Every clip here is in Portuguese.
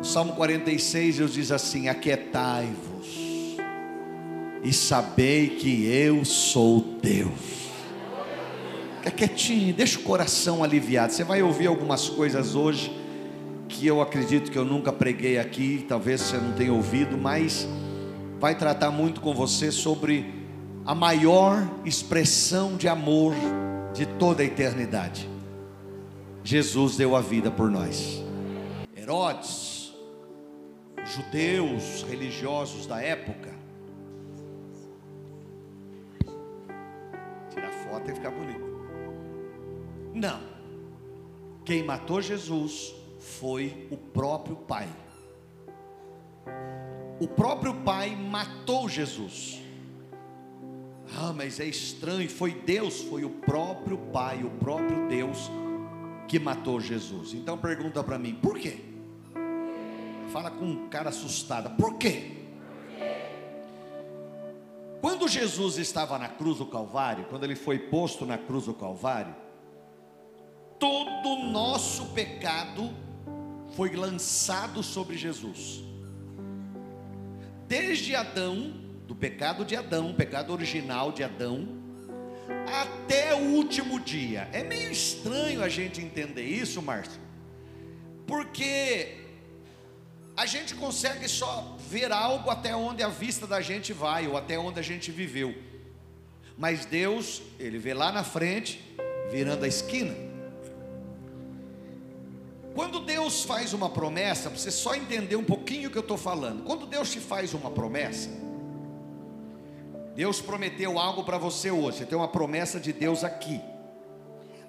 O Salmo 46 Deus diz assim: Aquietai-vos e sabei que eu sou Deus. Fica quietinho, deixa o coração aliviado. Você vai ouvir algumas coisas hoje que eu acredito que eu nunca preguei aqui, talvez você não tenha ouvido, mas vai tratar muito com você sobre a maior expressão de amor de toda a eternidade. Jesus deu a vida por nós. Herodes, judeus religiosos da época, tirar foto e ficar bonito. Não. Quem matou Jesus foi o próprio Pai. O próprio Pai matou Jesus. Ah, mas é estranho, foi Deus, foi o próprio Pai, o próprio Deus que matou Jesus. Então pergunta para mim, por quê? Fala com um cara assustada, por quê? Quando Jesus estava na cruz do Calvário, quando ele foi posto na cruz do Calvário, todo o nosso pecado foi lançado sobre Jesus. Desde Adão, do pecado de Adão, pecado original de Adão, até o último dia. É meio estranho a gente entender isso, Márcio, porque a gente consegue só ver algo até onde a vista da gente vai, ou até onde a gente viveu. Mas Deus, Ele vê lá na frente, virando a esquina. Quando Deus faz uma promessa, para você só entender um pouquinho o que eu estou falando. Quando Deus te faz uma promessa, Deus prometeu algo para você hoje. Tem uma promessa de Deus aqui.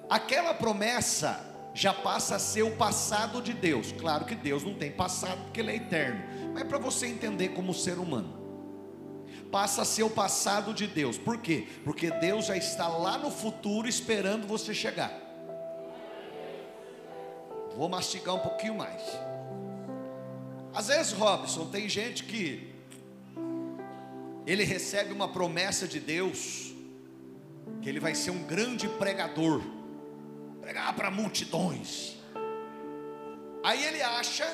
Aquela promessa já passa a ser o passado de Deus. Claro que Deus não tem passado porque Ele é eterno, mas para você entender como ser humano, passa a ser o passado de Deus. Por quê? Porque Deus já está lá no futuro esperando você chegar. Vou mastigar um pouquinho mais. Às vezes, Robson, tem gente que ele recebe uma promessa de Deus, que ele vai ser um grande pregador, pregar para multidões. Aí ele acha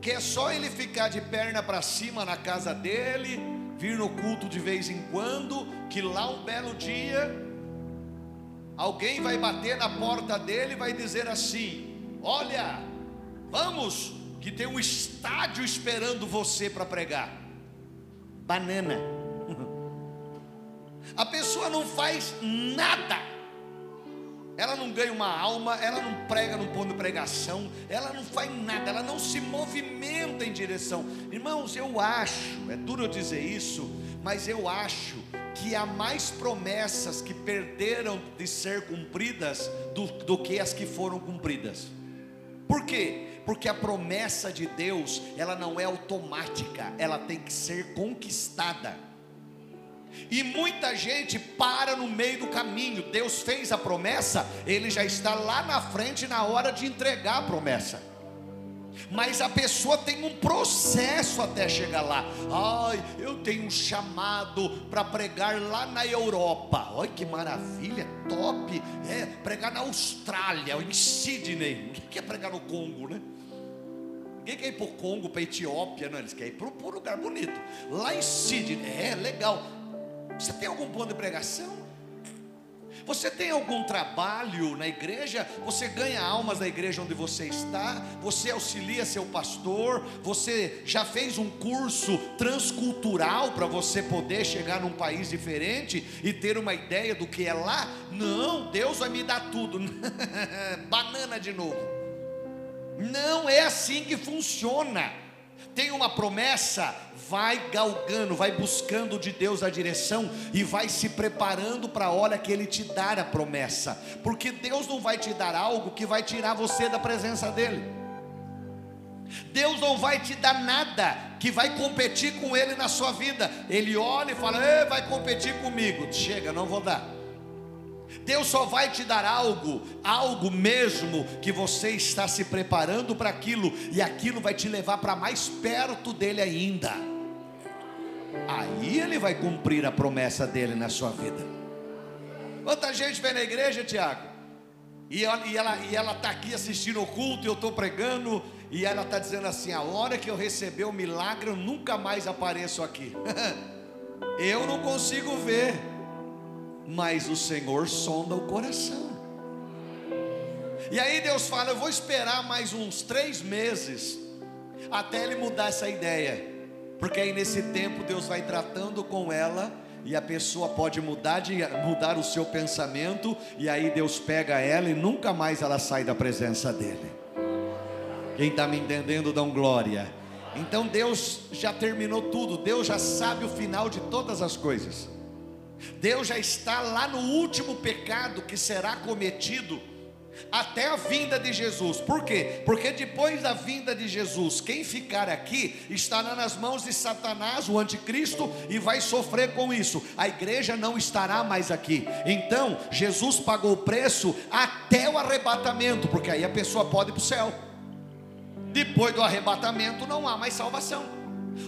que é só ele ficar de perna para cima na casa dele, vir no culto de vez em quando, que lá um belo dia alguém vai bater na porta dele e vai dizer assim: Olha, vamos, que tem um estádio esperando você para pregar. Banana. A pessoa não faz nada. Ela não ganha uma alma, ela não prega no ponto de pregação, ela não faz nada, ela não se movimenta em direção. Irmãos, eu acho, é duro eu dizer isso, mas eu acho que há mais promessas que perderam de ser cumpridas do, do que as que foram cumpridas. Por quê? Porque a promessa de Deus, ela não é automática, ela tem que ser conquistada. E muita gente para no meio do caminho. Deus fez a promessa, ele já está lá na frente na hora de entregar a promessa mas a pessoa tem um processo até chegar lá. Ai, eu tenho um chamado para pregar lá na Europa. Olha que maravilha, top. É, pregar na Austrália, em Sydney. O que é pregar no Congo, né? Ninguém quer ir para o Congo, para a Etiópia, não. Eles querem ir para um lugar bonito. Lá em Sydney, é legal. Você tem algum plano de pregação? Você tem algum trabalho na igreja? Você ganha almas na igreja onde você está? Você auxilia seu pastor? Você já fez um curso transcultural para você poder chegar num país diferente e ter uma ideia do que é lá? Não, Deus vai me dar tudo. Banana de novo. Não é assim que funciona tem uma promessa, vai galgando, vai buscando de Deus a direção e vai se preparando para a hora que Ele te dar a promessa, porque Deus não vai te dar algo que vai tirar você da presença dEle. Deus não vai te dar nada que vai competir com Ele na sua vida. Ele olha e fala: vai competir comigo. Chega, não vou dar. Deus só vai te dar algo, algo mesmo que você está se preparando para aquilo, e aquilo vai te levar para mais perto dele ainda. Aí ele vai cumprir a promessa dele na sua vida. Quanta gente vem na igreja, Tiago? E ela está ela, e ela tá aqui assistindo o culto, e eu estou pregando, E ela está dizendo assim: a hora que eu receber o milagre, eu nunca mais apareço aqui. eu não consigo ver, mas o Senhor sonda o coração. E aí Deus fala: eu vou esperar mais uns três meses, até ele mudar essa ideia, porque aí nesse tempo Deus vai tratando com ela e a pessoa pode mudar, de, mudar o seu pensamento, e aí Deus pega ela e nunca mais ela sai da presença dele. Quem está me entendendo, dão glória. Então Deus já terminou tudo, Deus já sabe o final de todas as coisas. Deus já está lá no último pecado que será cometido até a vinda de Jesus. Por quê? Porque depois da vinda de Jesus, quem ficar aqui estará nas mãos de Satanás, o anticristo, e vai sofrer com isso. A igreja não estará mais aqui. Então, Jesus pagou o preço até o arrebatamento, porque aí a pessoa pode ir para o céu. Depois do arrebatamento não há mais salvação.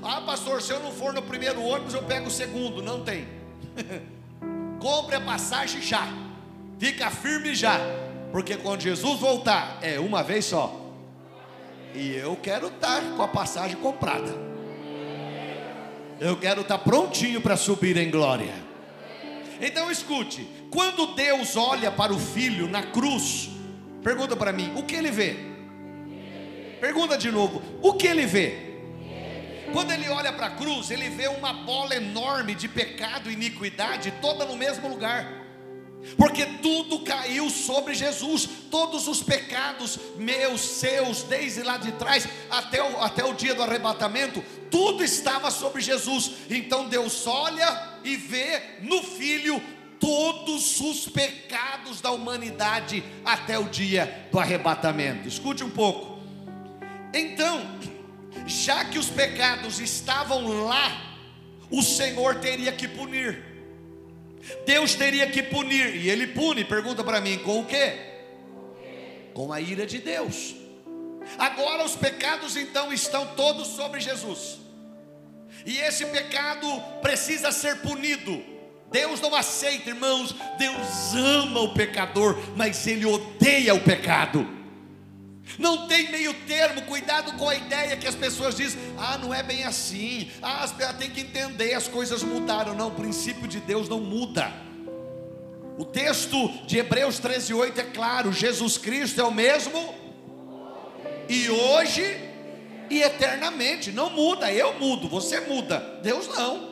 Ah, pastor, se eu não for no primeiro ônibus, eu pego o segundo. Não tem. Compre a passagem já. Fica firme já porque quando Jesus voltar, é uma vez só. E eu quero estar com a passagem comprada. Eu quero estar prontinho para subir em glória. Então escute: quando Deus olha para o filho na cruz, pergunta para mim, o que ele vê? Pergunta de novo, o que ele vê? Quando ele olha para a cruz, ele vê uma bola enorme de pecado e iniquidade toda no mesmo lugar porque tudo caiu sobre Jesus, todos os pecados meus, seus, desde lá de trás até o, até o dia do arrebatamento, tudo estava sobre Jesus. Então Deus olha e vê no Filho todos os pecados da humanidade até o dia do arrebatamento. Escute um pouco. Então, já que os pecados estavam lá, o Senhor teria que punir. Deus teria que punir, e Ele pune, pergunta para mim, com o quê? Com a ira de Deus. Agora os pecados então estão todos sobre Jesus, e esse pecado precisa ser punido. Deus não aceita, irmãos, Deus ama o pecador, mas Ele odeia o pecado. Não tem meio termo, cuidado com a ideia que as pessoas dizem: ah, não é bem assim, ah, tem que entender, as coisas mudaram. Não, o princípio de Deus não muda. O texto de Hebreus 13,8 é claro: Jesus Cristo é o mesmo, e hoje e eternamente, não muda, eu mudo, você muda, Deus não.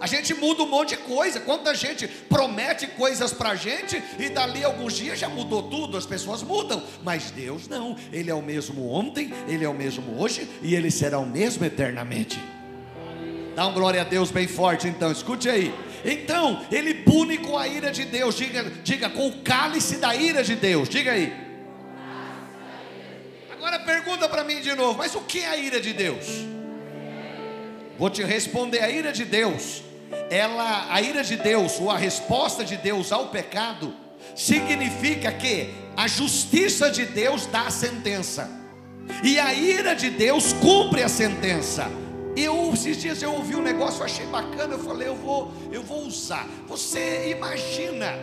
A gente muda um monte de coisa. Quanta gente promete coisas para a gente e dali alguns dias já mudou tudo. As pessoas mudam, mas Deus não. Ele é o mesmo ontem, ele é o mesmo hoje e ele será o mesmo eternamente. Dá um glória a Deus bem forte, então. Escute aí. Então, ele pune com a ira de Deus. Diga, diga com o cálice da ira de Deus. Diga aí. Agora pergunta para mim de novo. Mas o que é a ira de Deus? Vou te responder. A ira de Deus ela, a ira de Deus, ou a resposta de Deus ao pecado, significa que a justiça de Deus dá a sentença, e a ira de Deus cumpre a sentença. Eu esses dias eu ouvi um negócio, eu achei bacana, eu falei, eu vou, eu vou usar. Você imagina,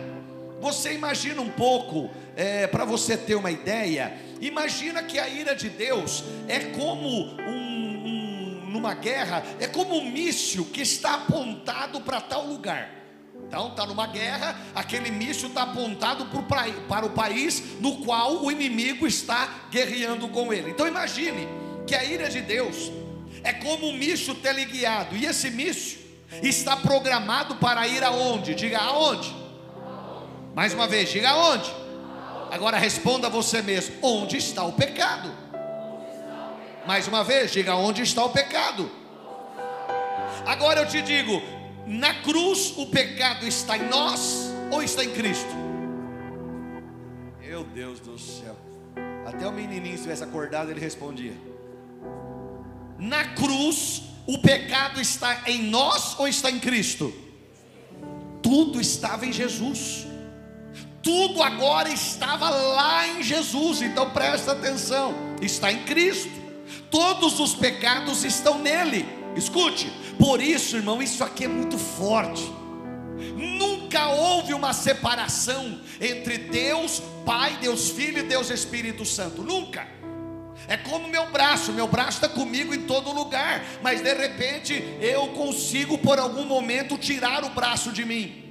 você imagina um pouco, é, para você ter uma ideia, imagina que a ira de Deus é como um numa guerra é como um míssil que está apontado para tal lugar. Então está numa guerra, aquele míssil está apontado para o país no qual o inimigo está guerreando com ele. Então imagine que a ira de Deus é como um míssil teleguiado, e esse míssil está programado para ir aonde? Diga aonde? Mais uma vez, diga aonde? Agora responda você mesmo: onde está o pecado? Mais uma vez, diga onde está o pecado. Agora eu te digo: na cruz o pecado está em nós ou está em Cristo? Meu Deus do céu. Até o menininho estivesse acordado, ele respondia. Na cruz, o pecado está em nós ou está em Cristo? Tudo estava em Jesus. Tudo agora estava lá em Jesus. Então presta atenção. Está em Cristo todos os pecados estão nele. Escute, por isso, irmão, isso aqui é muito forte. Nunca houve uma separação entre Deus Pai, Deus Filho e Deus Espírito Santo. Nunca. É como meu braço, meu braço está comigo em todo lugar, mas de repente eu consigo por algum momento tirar o braço de mim.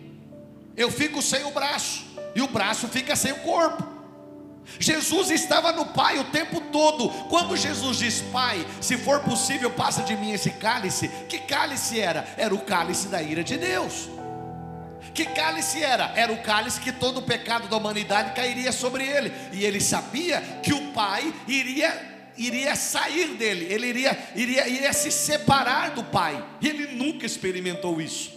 Eu fico sem o braço e o braço fica sem o corpo. Jesus estava no Pai o tempo todo. Quando Jesus diz: Pai, se for possível, passa de mim esse cálice. Que cálice era? Era o cálice da ira de Deus. Que cálice era? Era o cálice que todo o pecado da humanidade cairia sobre ele. E ele sabia que o Pai iria iria sair dele, ele iria, iria, iria se separar do Pai. E ele nunca experimentou isso.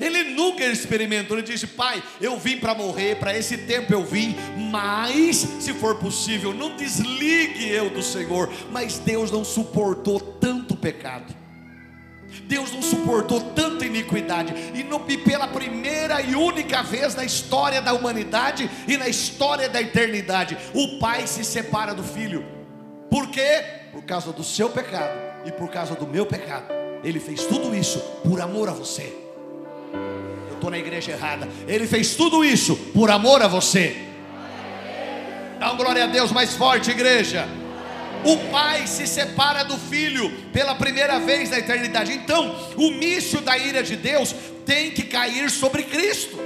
Ele nunca experimentou. Ele disse: Pai, eu vim para morrer, para esse tempo eu vim, mas, se for possível, não desligue eu do Senhor. Mas Deus não suportou tanto pecado. Deus não suportou tanta iniquidade, e, no, e pela primeira e única vez na história da humanidade e na história da eternidade, o pai se separa do filho, por quê? Por causa do seu pecado e por causa do meu pecado, ele fez tudo isso por amor a você estou na igreja errada. Ele fez tudo isso por amor a você. Dá um glória a Deus mais forte, igreja. O pai se separa do filho pela primeira vez na eternidade. Então, o mício da ira de Deus tem que cair sobre Cristo.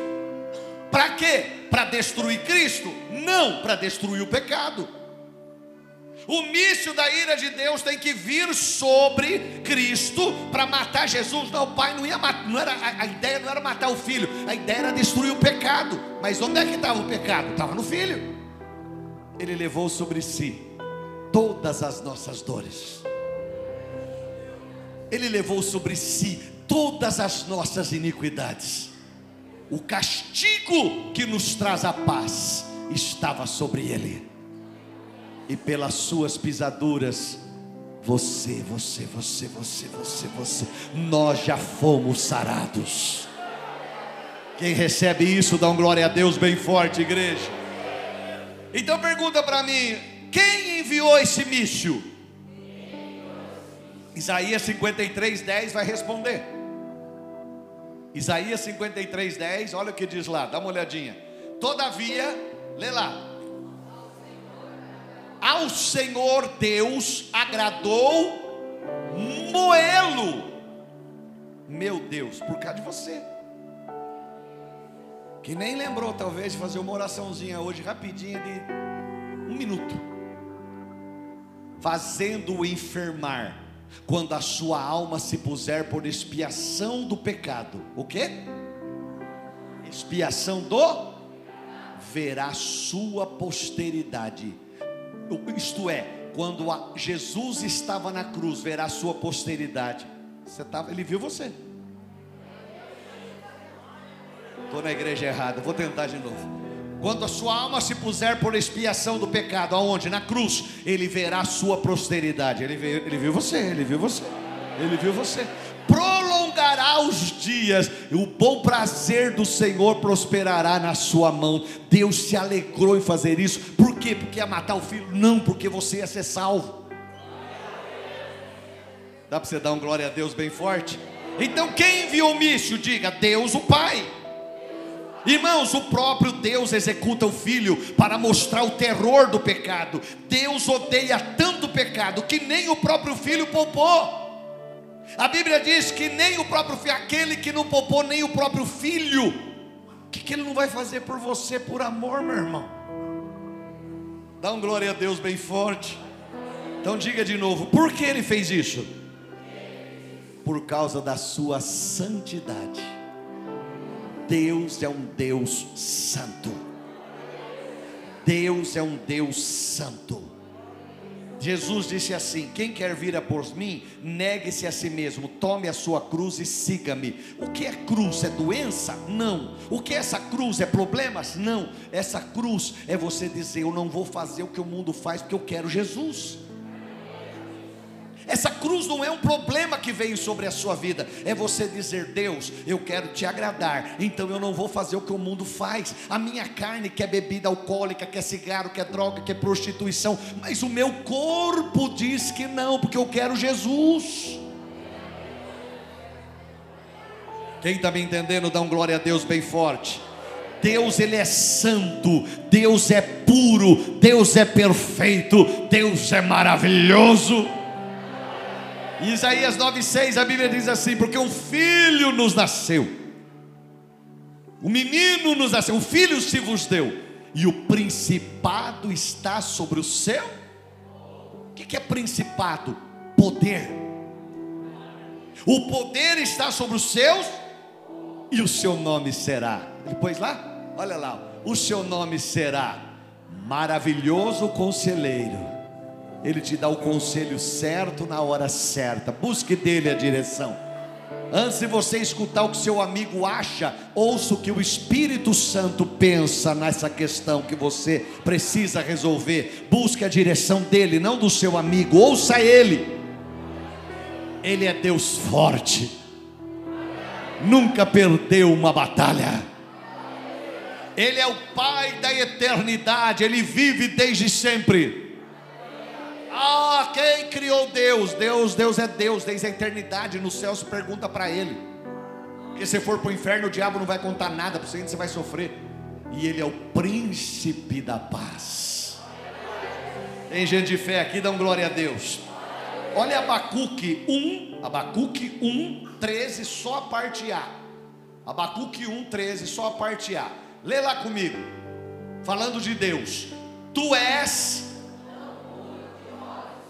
Para quê? Para destruir Cristo? Não, para destruir o pecado. O mício da ira de Deus tem que vir sobre Cristo para matar Jesus. Não, o pai não ia matar, não era, a, ideia não era matar o filho, a ideia era destruir o pecado. Mas onde é que estava o pecado? Estava no filho. Ele levou sobre si todas as nossas dores. Ele levou sobre si todas as nossas iniquidades. O castigo que nos traz a paz estava sobre ele e pelas suas pisaduras, você, você, você, você, você, você, nós já fomos sarados. Quem recebe isso, dá um glória a Deus bem forte, igreja. Então pergunta para mim: quem enviou esse míssil? Isaías 53, 10 vai responder. Isaías 53, 10, olha o que diz lá, dá uma olhadinha. Todavia, lê lá. Ao Senhor Deus agradou moê-lo. Meu Deus, por causa de você. Que nem lembrou, talvez, de fazer uma oraçãozinha hoje, rapidinha, de um minuto. Fazendo-o enfermar, quando a sua alma se puser por expiação do pecado. O que? Expiação do? Verá sua posteridade isto é, quando Jesus estava na cruz, verá a sua posteridade. Você tava, ele viu você. Estou na igreja errada, vou tentar de novo. Quando a sua alma se puser por expiação do pecado, aonde? Na cruz, ele verá a sua posteridade. Ele, ele viu você, ele viu você, ele viu você prolongará os dias, o bom prazer do Senhor prosperará na sua mão. Deus se alegrou em fazer isso, por quê? Porque ia matar o filho? Não, porque você ia ser salvo. Dá para você dar um glória a Deus bem forte? Então quem enviou o míssil? Diga, Deus o Pai. Irmãos, o próprio Deus executa o filho para mostrar o terror do pecado. Deus odeia tanto o pecado que nem o próprio filho poupou. A Bíblia diz que nem o próprio filho, aquele que não poupou nem o próprio filho, o que, que ele não vai fazer por você por amor, meu irmão? Dá um glória a Deus bem forte. Então diga de novo, por que ele fez isso? Por causa da sua santidade. Deus é um Deus santo. Deus é um Deus santo. Jesus disse assim: Quem quer vir após mim, negue-se a si mesmo, tome a sua cruz e siga-me. O que é cruz? É doença? Não. O que é essa cruz? É problemas? Não. Essa cruz é você dizer: Eu não vou fazer o que o mundo faz, porque eu quero Jesus. Cruz não é um problema que veio sobre a sua vida, é você dizer: Deus, eu quero te agradar, então eu não vou fazer o que o mundo faz. A minha carne quer bebida alcoólica, quer cigarro, quer droga, quer prostituição, mas o meu corpo diz que não, porque eu quero Jesus. Quem está me entendendo, dá um glória a Deus bem forte. Deus ele é santo, Deus é puro, Deus é perfeito, Deus é maravilhoso. Isaías 9,6 a Bíblia diz assim: Porque um filho nos nasceu, o menino nos nasceu, o filho se vos deu, e o principado está sobre o seu. O que é principado? Poder. O poder está sobre os seus, e o seu nome será. Pôs lá? Olha lá, o seu nome será maravilhoso conselheiro. Ele te dá o conselho certo na hora certa. Busque dele a direção. Antes de você escutar o que seu amigo acha, ouça o que o Espírito Santo pensa nessa questão que você precisa resolver. Busque a direção dele, não do seu amigo. Ouça ele. Ele é Deus forte. Nunca perdeu uma batalha ele é o Pai da eternidade, Ele vive desde sempre. Ah, quem criou Deus? Deus, Deus é Deus desde a eternidade. No céu se pergunta para Ele. Porque se for para o inferno, o diabo não vai contar nada para você, você vai sofrer. E Ele é o príncipe da paz. Tem gente de fé aqui, dão glória a Deus. Olha Abacuque 1, Abacuque 1, 13, só a parte A. Abacuque 1, 13, só a parte A. Lê lá comigo. Falando de Deus. Tu és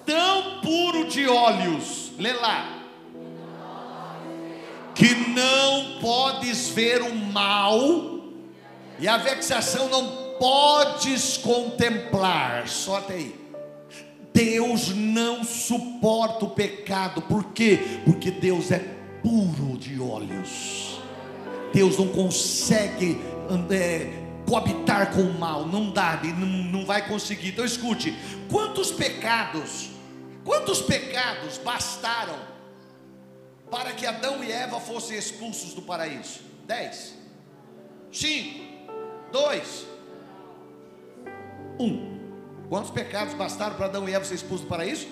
tão puro de olhos. Lê lá. Que não podes ver o mal e a vexação não podes contemplar. Só até aí. Deus não suporta o pecado. Por quê? Porque Deus é puro de olhos. Deus não consegue é, coabitar com o mal, não dá, não, não vai conseguir. Então escute: quantos pecados, quantos pecados bastaram para que Adão e Eva fossem expulsos do paraíso? Dez, cinco, dois, um. Quantos pecados bastaram para Adão e Eva ser expulsos do paraíso?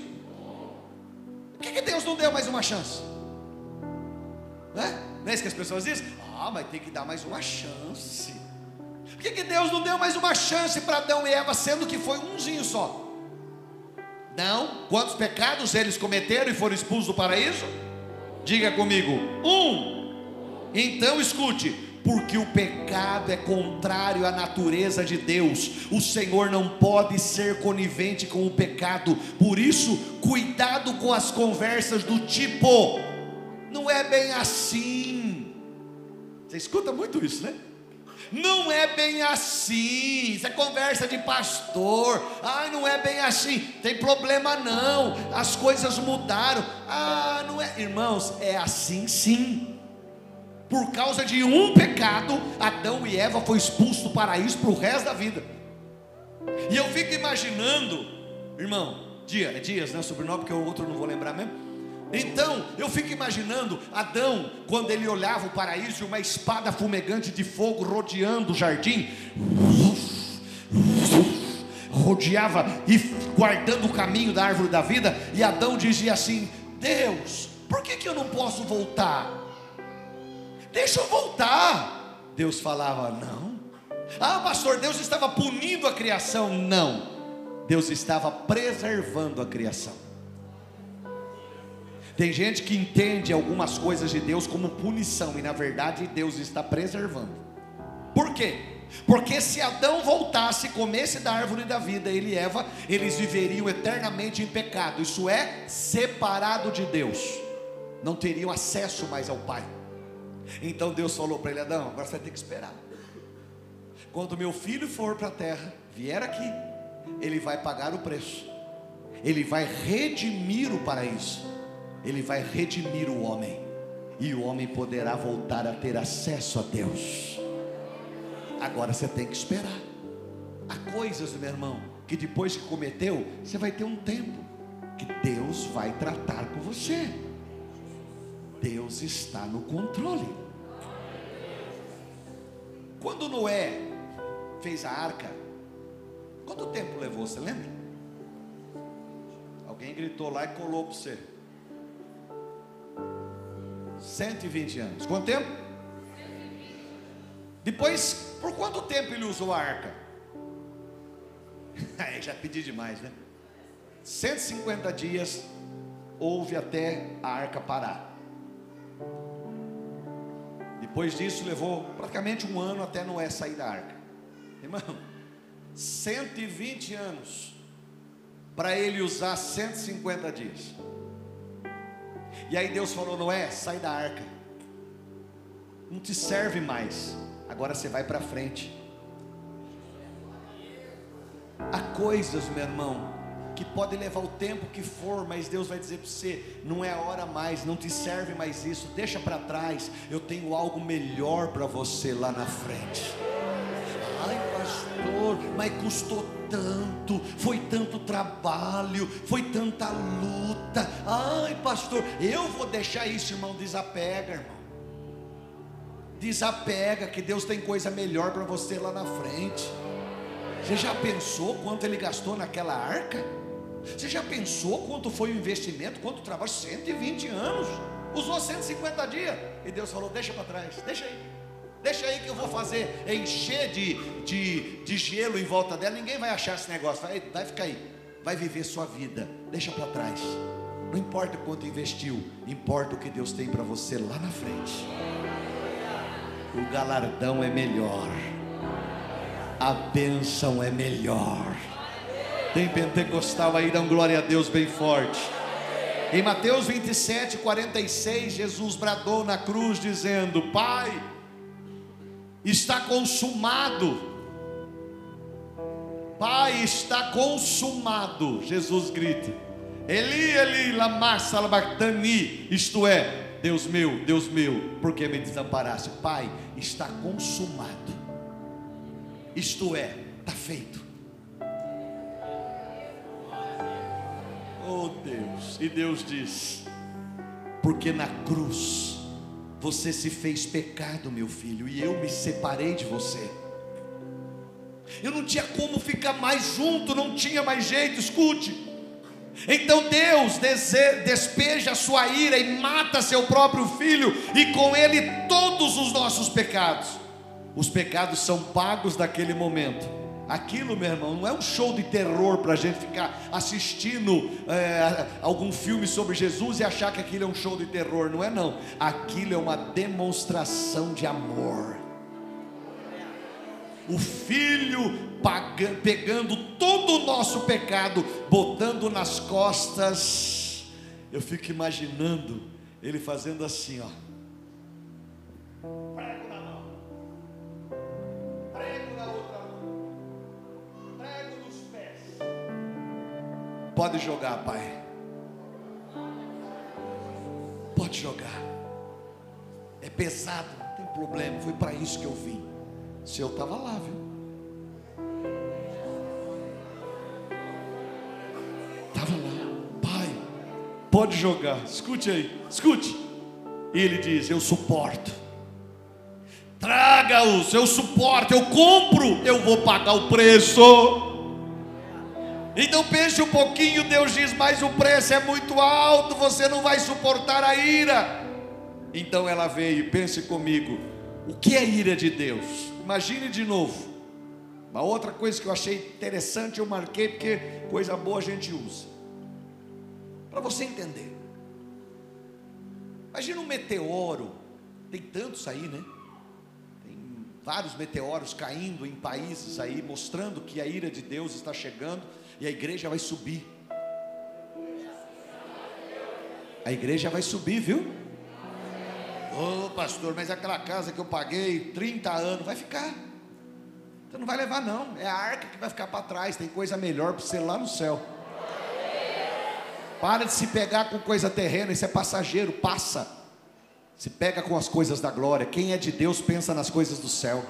Por que, que Deus não deu mais uma chance? Né? Não é isso que as pessoas dizem? Ah, mas tem que dar mais uma chance. Por que, que Deus não deu mais uma chance para Adão e Eva, sendo que foi umzinho só? Não. Quantos pecados eles cometeram e foram expulsos do paraíso? Diga comigo: um. Então escute, porque o pecado é contrário à natureza de Deus. O Senhor não pode ser conivente com o pecado. Por isso, cuidado com as conversas do tipo: não é bem assim. Você escuta muito isso, né? Não é bem assim. Isso é conversa de pastor. Ah, não é bem assim. Tem problema não. As coisas mudaram. Ah, não é, irmãos, é assim sim. Por causa de um pecado, Adão e Eva foi expulso do paraíso para o resto da vida. E eu fico imaginando, irmão, dia, é dias, né? Sobrenome, porque o outro não vou lembrar mesmo. Então, eu fico imaginando Adão, quando ele olhava o paraíso, uma espada fumegante de fogo rodeando o jardim, rodeava e guardando o caminho da árvore da vida, e Adão dizia assim: Deus, por que, que eu não posso voltar? Deixa eu voltar. Deus falava: Não. Ah, pastor, Deus estava punindo a criação. Não. Deus estava preservando a criação. Tem gente que entende algumas coisas de Deus como punição, e na verdade Deus está preservando. Por quê? Porque se Adão voltasse e comesse da árvore da vida, ele e Eva, eles viveriam eternamente em pecado, isso é, separado de Deus, não teriam acesso mais ao Pai. Então Deus falou para ele: Adão, agora você vai ter que esperar. Quando meu filho for para a terra, vier aqui, ele vai pagar o preço, ele vai redimir o paraíso ele vai redimir o homem, e o homem poderá voltar a ter acesso a Deus. Agora você tem que esperar. Há coisas, meu irmão, que depois que cometeu, você vai ter um tempo que Deus vai tratar com você. Deus está no controle. Quando Noé fez a arca, quanto tempo levou? Você lembra? Alguém gritou lá e colou para você. 120 anos. Quanto tempo? Depois, por quanto tempo ele usou a arca? Aí já pedi demais, né? 150 dias houve até a arca parar. Depois disso, levou praticamente um ano até Noé sair da arca. Irmão, 120 anos para ele usar 150 dias. E aí Deus falou: Noé, sai da arca, não te serve mais, agora você vai para frente. Há coisas, meu irmão, que pode levar o tempo que for, mas Deus vai dizer para você: não é a hora mais, não te serve mais isso, deixa para trás, eu tenho algo melhor para você lá na frente. Pastor, mas custou tanto, foi tanto trabalho, foi tanta luta. Ai, pastor, eu vou deixar isso, irmão, desapega, irmão. Desapega, que Deus tem coisa melhor para você lá na frente. Você já pensou quanto ele gastou naquela arca? Você já pensou quanto foi o investimento, quanto o trabalho? 120 anos. Usou 150 dias. E Deus falou: deixa para trás, deixa aí. Deixa aí que eu vou fazer encher de, de, de gelo em volta dela. Ninguém vai achar esse negócio. Vai, vai ficar aí. Vai viver sua vida. Deixa para trás. Não importa quanto investiu, importa o que Deus tem para você lá na frente. O galardão é melhor. A bênção é melhor. Tem pentecostal aí, dão glória a Deus bem forte. Em Mateus 27, 46, Jesus bradou na cruz, dizendo: Pai, está consumado. Pai, está consumado. Jesus grita: Eli, Eli, lama sabachthani. Isto é, Deus meu, Deus meu, por que me desamparaste? Pai, está consumado. Isto é, está feito. Oh Deus, e Deus diz: Porque na cruz você se fez pecado, meu filho, e eu me separei de você. Eu não tinha como ficar mais junto, não tinha mais jeito, escute. Então Deus despeja a sua ira e mata seu próprio filho, e com ele todos os nossos pecados. Os pecados são pagos naquele momento Aquilo, meu irmão, não é um show de terror para a gente ficar assistindo é, algum filme sobre Jesus e achar que aquilo é um show de terror. Não é, não. Aquilo é uma demonstração de amor. O filho pegando todo o nosso pecado, botando nas costas. Eu fico imaginando ele fazendo assim, ó. Pode jogar, pai. Pode jogar. É pesado, não tem problema. Foi para isso que eu vim. Se eu estava lá, viu? Estava lá, pai. Pode jogar. Escute aí, escute. E ele diz: Eu suporto. Traga-os, eu suporto, eu compro, eu vou pagar o preço. Então pense um pouquinho, Deus diz, mas o preço é muito alto, você não vai suportar a ira. Então ela veio, pense comigo, o que é ira de Deus? Imagine de novo. Uma outra coisa que eu achei interessante, eu marquei porque coisa boa a gente usa. Para você entender. Imagina um meteoro, tem tantos aí, né? Tem vários meteoros caindo em países aí, mostrando que a ira de Deus está chegando e a igreja vai subir. A igreja vai subir, viu? Ô oh, pastor, mas aquela casa que eu paguei 30 anos vai ficar. Você não vai levar, não. É a arca que vai ficar para trás. Tem coisa melhor para você lá no céu. Para de se pegar com coisa terrena, isso é passageiro, passa. Se pega com as coisas da glória. Quem é de Deus pensa nas coisas do céu.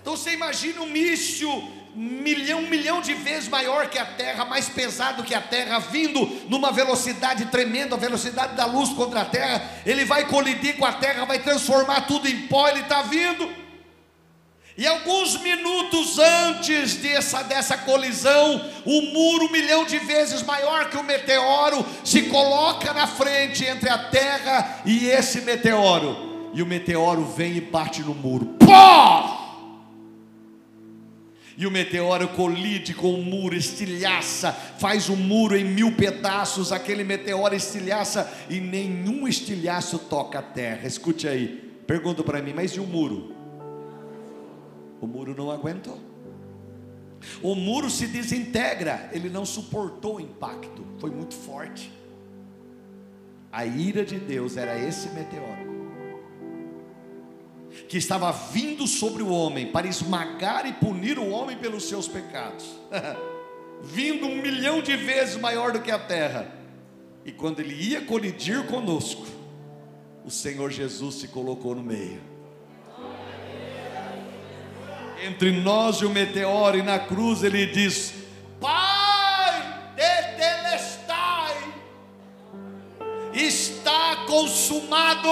Então você imagina um míssil milhão, milhão de vezes maior que a Terra, mais pesado que a Terra, vindo numa velocidade tremenda, a velocidade da luz contra a Terra, ele vai colidir com a Terra, vai transformar tudo em pó, ele está vindo. E alguns minutos antes dessa, dessa colisão, o muro, um milhão de vezes maior que o meteoro, se coloca na frente entre a Terra e esse meteoro. e o meteoro vem e bate no muro. Pó! E o meteoro colide com o muro, estilhaça, faz o muro em mil pedaços. Aquele meteoro estilhaça e nenhum estilhaço toca a terra. Escute aí, pergunta para mim, mas e o muro? O muro não aguentou. O muro se desintegra, ele não suportou o impacto, foi muito forte. A ira de Deus era esse meteoro que estava vindo sobre o homem para esmagar e punir o homem pelos seus pecados, vindo um milhão de vezes maior do que a terra. E quando ele ia colidir conosco, o Senhor Jesus se colocou no meio. Entre nós e o meteoro, e na cruz ele diz: Pai, tetelestai, está consumado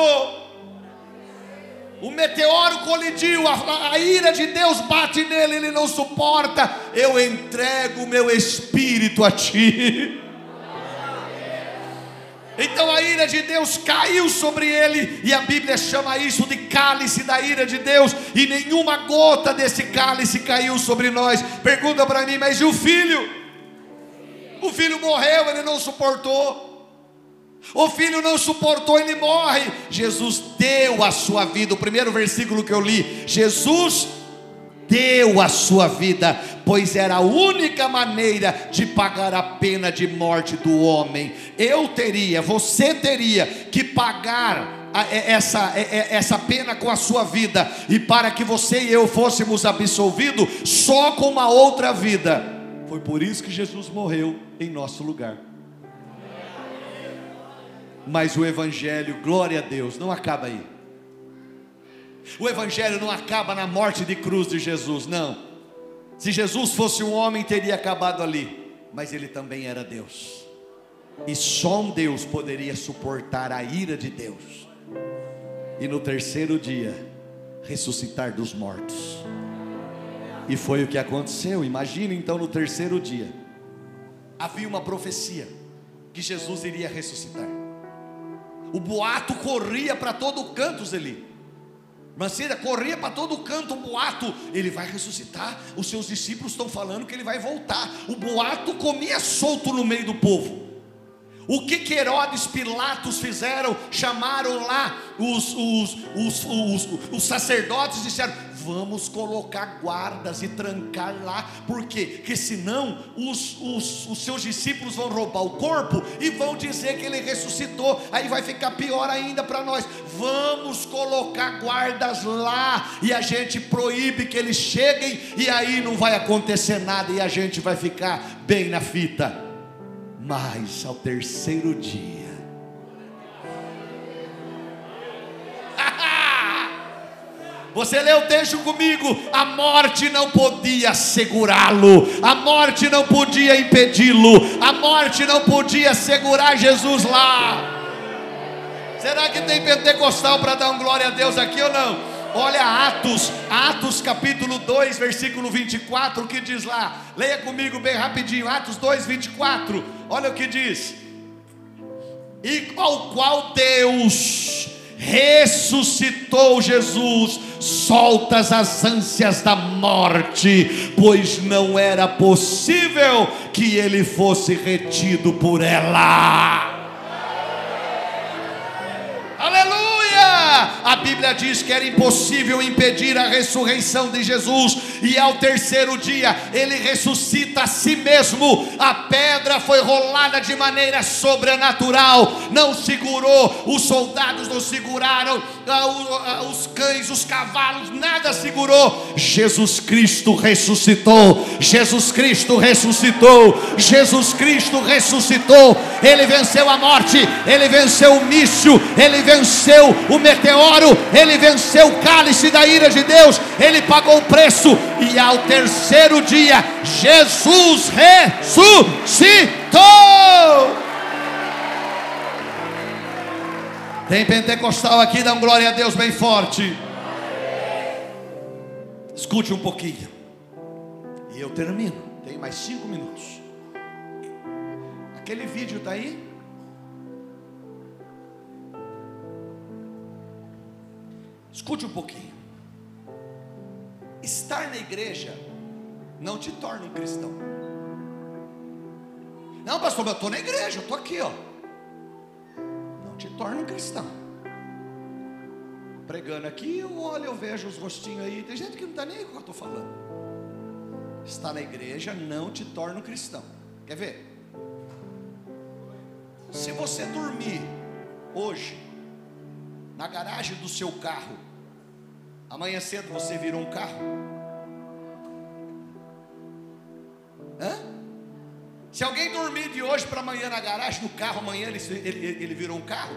o meteoro colidiu, a, a, ira de Deus bate nele, ele não suporta. Eu entrego o meu espírito a ti. Então a ira de Deus caiu sobre ele, e a Bíblia chama isso de cálice da ira de Deus, e nenhuma gota desse cálice caiu sobre nós. Pergunta para mim, mas e o filho? O filho morreu, ele não suportou. O filho não suportou, ele morre. Jesus deu a sua vida. O primeiro versículo que eu li: Jesus deu a sua vida, pois era a única maneira de pagar a pena de morte do homem. Eu teria, você teria que pagar essa, essa pena com a sua vida, e para que você e eu fôssemos absolvidos só com uma outra vida. Foi por isso que Jesus morreu em nosso lugar. Mas o Evangelho, glória a Deus, não acaba aí. O Evangelho não acaba na morte de cruz de Jesus, não. Se Jesus fosse um homem, teria acabado ali, mas ele também era Deus. E só um Deus poderia suportar a ira de Deus. E no terceiro dia, ressuscitar dos mortos. E foi o que aconteceu. Imagina então no terceiro dia, havia uma profecia que Jesus iria ressuscitar. O boato corria para todo canto, Zeli. Manceda corria para todo canto o boato, ele vai ressuscitar. Os seus discípulos estão falando que ele vai voltar. O boato comia solto no meio do povo. O que, que Herodes Pilatos fizeram? Chamaram lá os, os, os, os, os sacerdotes e disseram: vamos colocar guardas e trancar lá? Porque senão os, os, os seus discípulos vão roubar o corpo e vão dizer que ele ressuscitou, aí vai ficar pior ainda para nós. Vamos colocar guardas lá e a gente proíbe que eles cheguem, e aí não vai acontecer nada e a gente vai ficar bem na fita. Mas ao terceiro dia, Você lê o texto comigo. A morte não podia segurá-lo, a morte não podia impedi-lo, a morte não podia segurar Jesus lá. Será que tem pentecostal para dar um glória a Deus aqui ou não? Olha Atos, Atos capítulo 2, versículo 24, o que diz lá? Leia comigo bem rapidinho, Atos 2, 24. Olha o que diz. E ao qual Deus ressuscitou Jesus, soltas as ânsias da morte, pois não era possível que ele fosse retido por ela. A Bíblia diz que era impossível impedir a ressurreição de Jesus, e ao terceiro dia ele ressuscita a si mesmo. A pedra foi rolada de maneira sobrenatural, não segurou, os soldados não seguraram, os cães, os cavalos, nada segurou. Jesus Cristo ressuscitou, Jesus Cristo ressuscitou, Jesus Cristo ressuscitou. Ele venceu a morte, ele venceu o míssil, ele venceu o meteoro, ele venceu o cálice da ira de Deus, ele pagou o preço e ao terceiro dia Jesus ressuscitou. Tem pentecostal aqui, dá um glória a Deus bem forte. Escute um pouquinho. E eu termino. Tem mais cinco minutos. Aquele vídeo está aí? Escute um pouquinho. Estar na igreja não te torna um cristão. Não, pastor, eu estou na igreja, eu estou aqui, ó. Te torna um cristão. Pregando aqui, eu olho, eu vejo os rostinhos aí. Tem gente que não está nem aí com o que eu estou falando. Estar na igreja não te torna um cristão. Quer ver? Se você dormir hoje na garagem do seu carro, amanhã cedo você virou um carro. Se alguém dormir de hoje para amanhã na garagem do carro, amanhã ele, ele, ele virou um carro?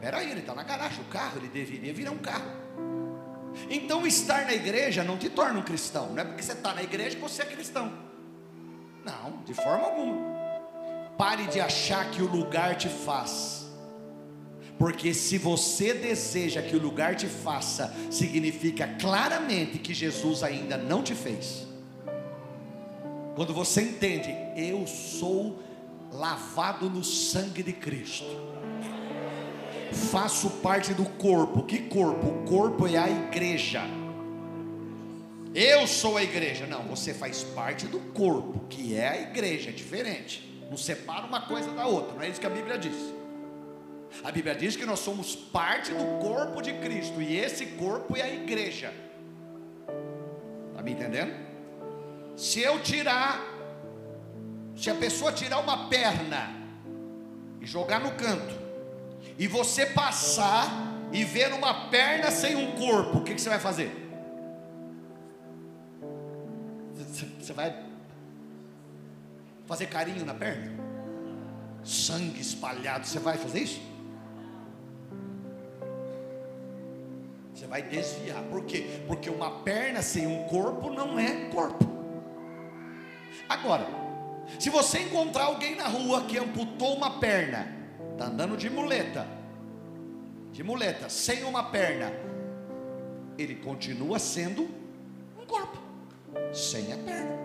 Peraí, ele está na garagem do carro, ele deveria virar um carro. Então, estar na igreja não te torna um cristão, não é porque você está na igreja que você é cristão. Não, de forma alguma. Pare de achar que o lugar te faz. Porque se você deseja que o lugar te faça, significa claramente que Jesus ainda não te fez. Quando você entende, eu sou lavado no sangue de Cristo. Faço parte do corpo. Que corpo? O corpo é a igreja. Eu sou a igreja. Não, você faz parte do corpo, que é a igreja, é diferente. Não separa uma coisa da outra, não é isso que a Bíblia diz. A Bíblia diz que nós somos parte do corpo de Cristo, e esse corpo é a igreja. Está me entendendo? Se eu tirar, se a pessoa tirar uma perna e jogar no canto, e você passar e ver uma perna sem um corpo, o que, que você vai fazer? Você vai fazer carinho na perna? Sangue espalhado, você vai fazer isso? Você vai desviar, por quê? Porque uma perna sem um corpo não é corpo. Agora, se você encontrar alguém na rua que amputou uma perna, está andando de muleta, de muleta, sem uma perna, ele continua sendo um corpo, sem a perna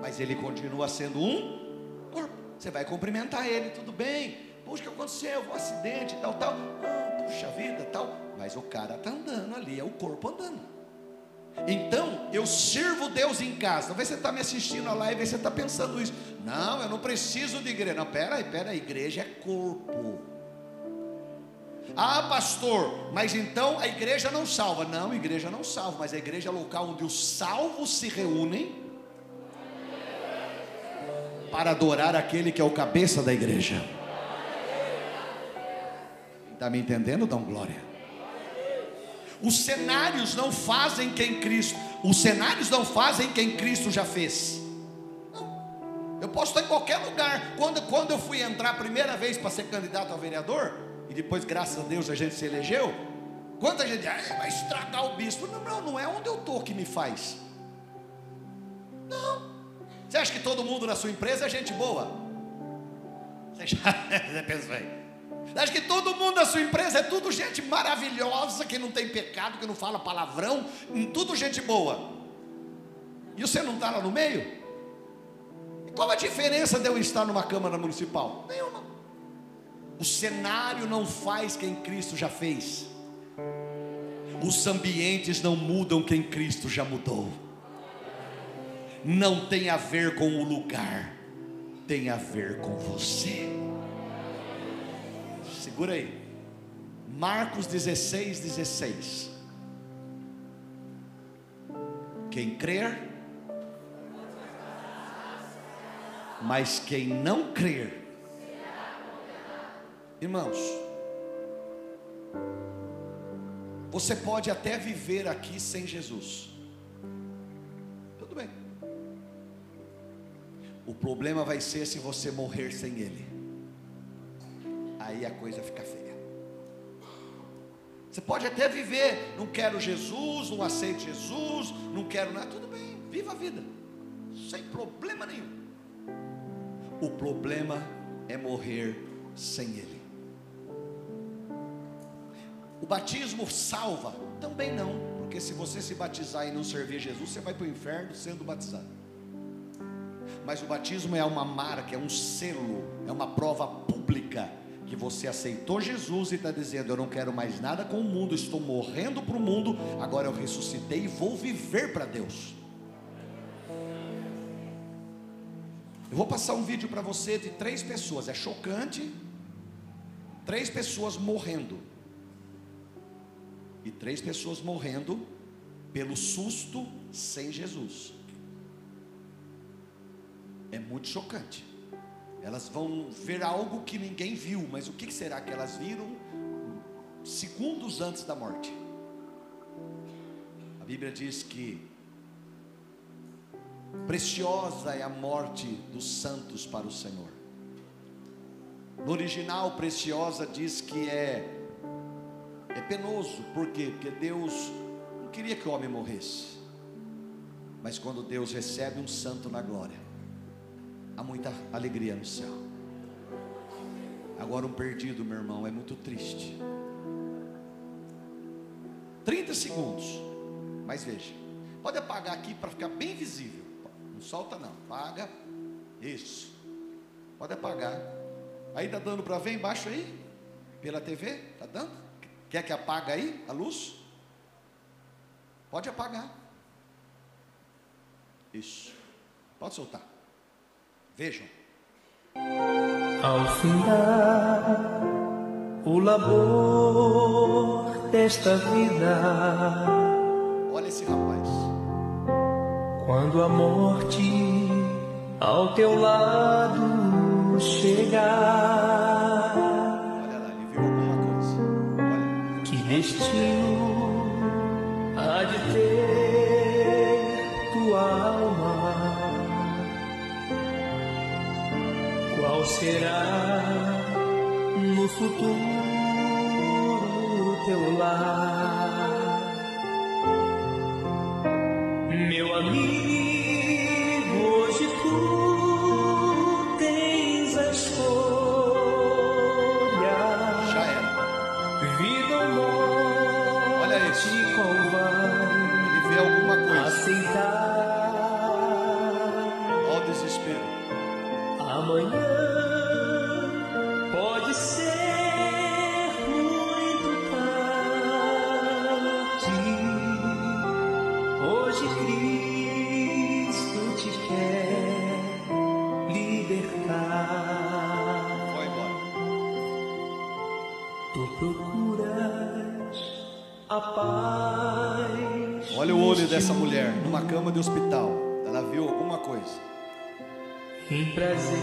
mas ele continua sendo um corpo. Você vai cumprimentar ele, tudo bem? Puxa, o que aconteceu? Um acidente, tal, tal. Ah, puxa vida, tal. Mas o cara está andando ali, é o corpo andando. Então, eu sirvo Deus em casa. Talvez você está me assistindo a live e você está pensando isso. Não, eu não preciso de igreja. Não, pera aí, pera aí. Igreja é corpo. Ah, pastor, mas então a igreja não salva. Não, a igreja não salva, mas a igreja é local onde os salvos se reúnem para adorar aquele que é o cabeça da igreja. Está me entendendo? Dão glória. Os cenários não fazem quem Cristo, os cenários não fazem quem Cristo já fez. Eu posso estar em qualquer lugar. Quando, quando eu fui entrar a primeira vez para ser candidato a vereador, e depois, graças a Deus, a gente se elegeu. Quanta gente ah, vai estragar o bispo? Não, não, não é onde eu estou que me faz. Não. Você acha que todo mundo na sua empresa é gente boa? Você, já, você pensa aí. Acha que todo mundo na sua empresa é tudo gente maravilhosa, que não tem pecado, que não fala palavrão, tudo gente boa. E você não está lá no meio? E qual a diferença de eu estar numa Câmara Municipal? Nenhuma. O cenário não faz quem Cristo já fez. Os ambientes não mudam quem Cristo já mudou não tem a ver com o lugar, tem a ver com você. Segura aí. Marcos 16, 16. Quem crer, mas quem não crer, irmãos, você pode até viver aqui sem Jesus. O problema vai ser se você morrer sem Ele. Aí a coisa fica feia. Você pode até viver, não quero Jesus, não aceito Jesus, não quero nada, tudo bem, viva a vida, sem problema nenhum. O problema é morrer sem Ele. O batismo salva? Também não, porque se você se batizar e não servir Jesus, você vai para o inferno sendo batizado. Mas o batismo é uma marca, é um selo, é uma prova pública que você aceitou Jesus e está dizendo: Eu não quero mais nada com o mundo, estou morrendo para o mundo, agora eu ressuscitei e vou viver para Deus. Eu vou passar um vídeo para você de três pessoas, é chocante. Três pessoas morrendo. E três pessoas morrendo pelo susto sem Jesus. É muito chocante. Elas vão ver algo que ninguém viu, mas o que será que elas viram segundos antes da morte? A Bíblia diz que preciosa é a morte dos santos para o Senhor. No original, preciosa diz que é é penoso, por quê? Porque Deus não queria que o homem morresse. Mas quando Deus recebe um santo na glória, há muita alegria no céu. Agora um perdido, meu irmão, é muito triste. 30 segundos. Mas veja. Pode apagar aqui para ficar bem visível. Não solta não. Apaga. Isso. Pode apagar. Aí tá dando para ver embaixo aí? Pela TV? Tá dando? Quer que apague aí a luz? Pode apagar. Isso. Pode soltar. Vejam. Ao findar o labor desta vida, Olha esse rapaz. quando a morte ao teu lado chegar, Olha lá, ele viu alguma coisa. Olha. que destino Meu amigo, de hospital. Ela viu alguma coisa. em prazeres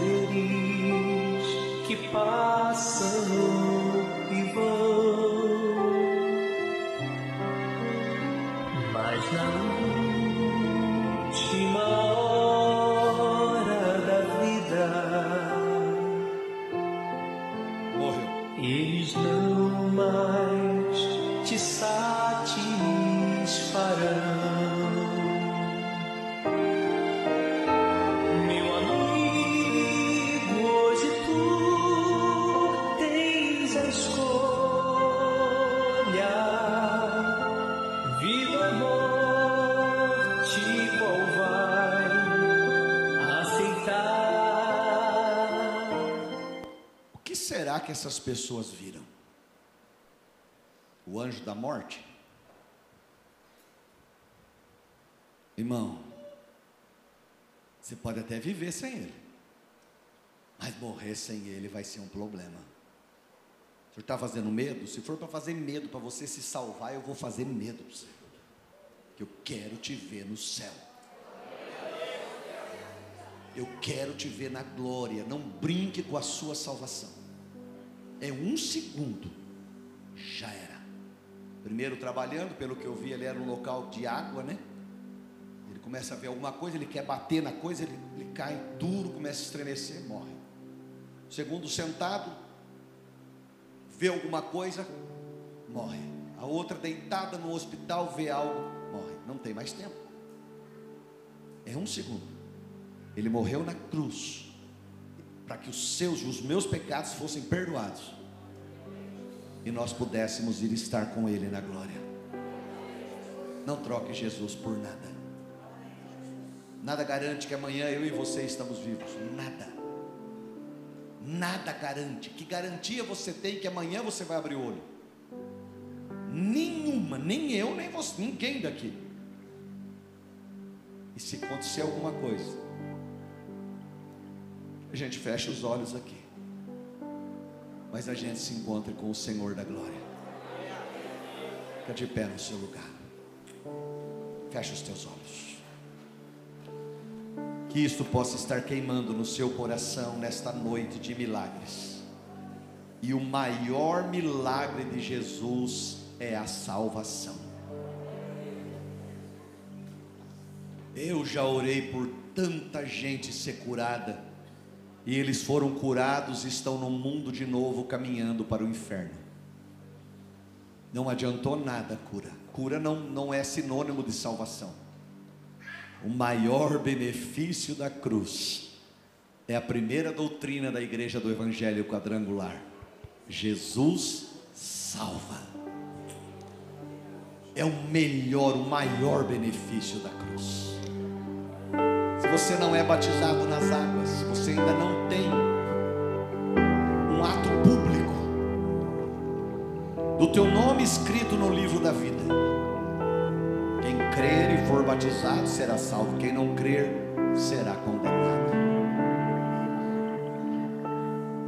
que passam e vão, mas na última essas pessoas viram? O anjo da morte? Irmão, você pode até viver sem ele, mas morrer sem ele vai ser um problema. O senhor está fazendo medo? Se for para fazer medo, para você se salvar, eu vou fazer medo para você. Que eu quero te ver no céu. Eu quero te ver na glória. Não brinque com a sua salvação. É um segundo, já era. Primeiro trabalhando, pelo que eu vi, ele era um local de água, né? Ele começa a ver alguma coisa, ele quer bater na coisa, ele, ele cai duro, começa a estremecer, morre. Segundo sentado, vê alguma coisa, morre. A outra deitada no hospital, vê algo, morre. Não tem mais tempo. É um segundo. Ele morreu na cruz para que os seus os meus pecados fossem perdoados e nós pudéssemos ir estar com Ele na glória. Não troque Jesus por nada. Nada garante que amanhã eu e você estamos vivos. Nada. Nada garante. Que garantia você tem que amanhã você vai abrir o olho? Nenhuma, nem eu, nem você, ninguém daqui. E se acontecer alguma coisa, a gente fecha os olhos aqui, mas a gente se encontra com o Senhor da glória. Fica de pé no seu lugar, fecha os teus olhos. Que isto possa estar queimando no seu coração nesta noite de milagres. E o maior milagre de Jesus é a salvação. Eu já orei por tanta gente ser curada, e eles foram curados e estão no mundo de novo caminhando para o inferno. Não adiantou nada a cura. Cura não, não é sinônimo de salvação. O maior benefício da cruz é a primeira doutrina da igreja do Evangelho quadrangular: Jesus salva. É o melhor, o maior benefício da cruz. Você não é batizado nas águas, você ainda não tem um ato público do teu nome escrito no livro da vida, quem crer e for batizado será salvo, quem não crer será condenado.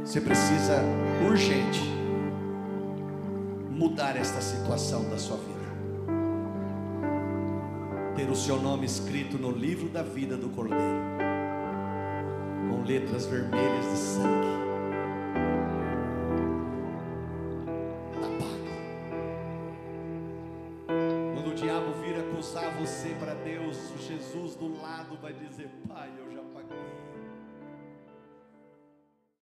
Você precisa urgente mudar esta situação da sua vida. Ter o seu nome escrito no livro da vida do Cordeiro, com letras vermelhas de sangue. Está pago. Quando o diabo vir acusar você para Deus, Jesus do lado vai dizer: Pai, eu já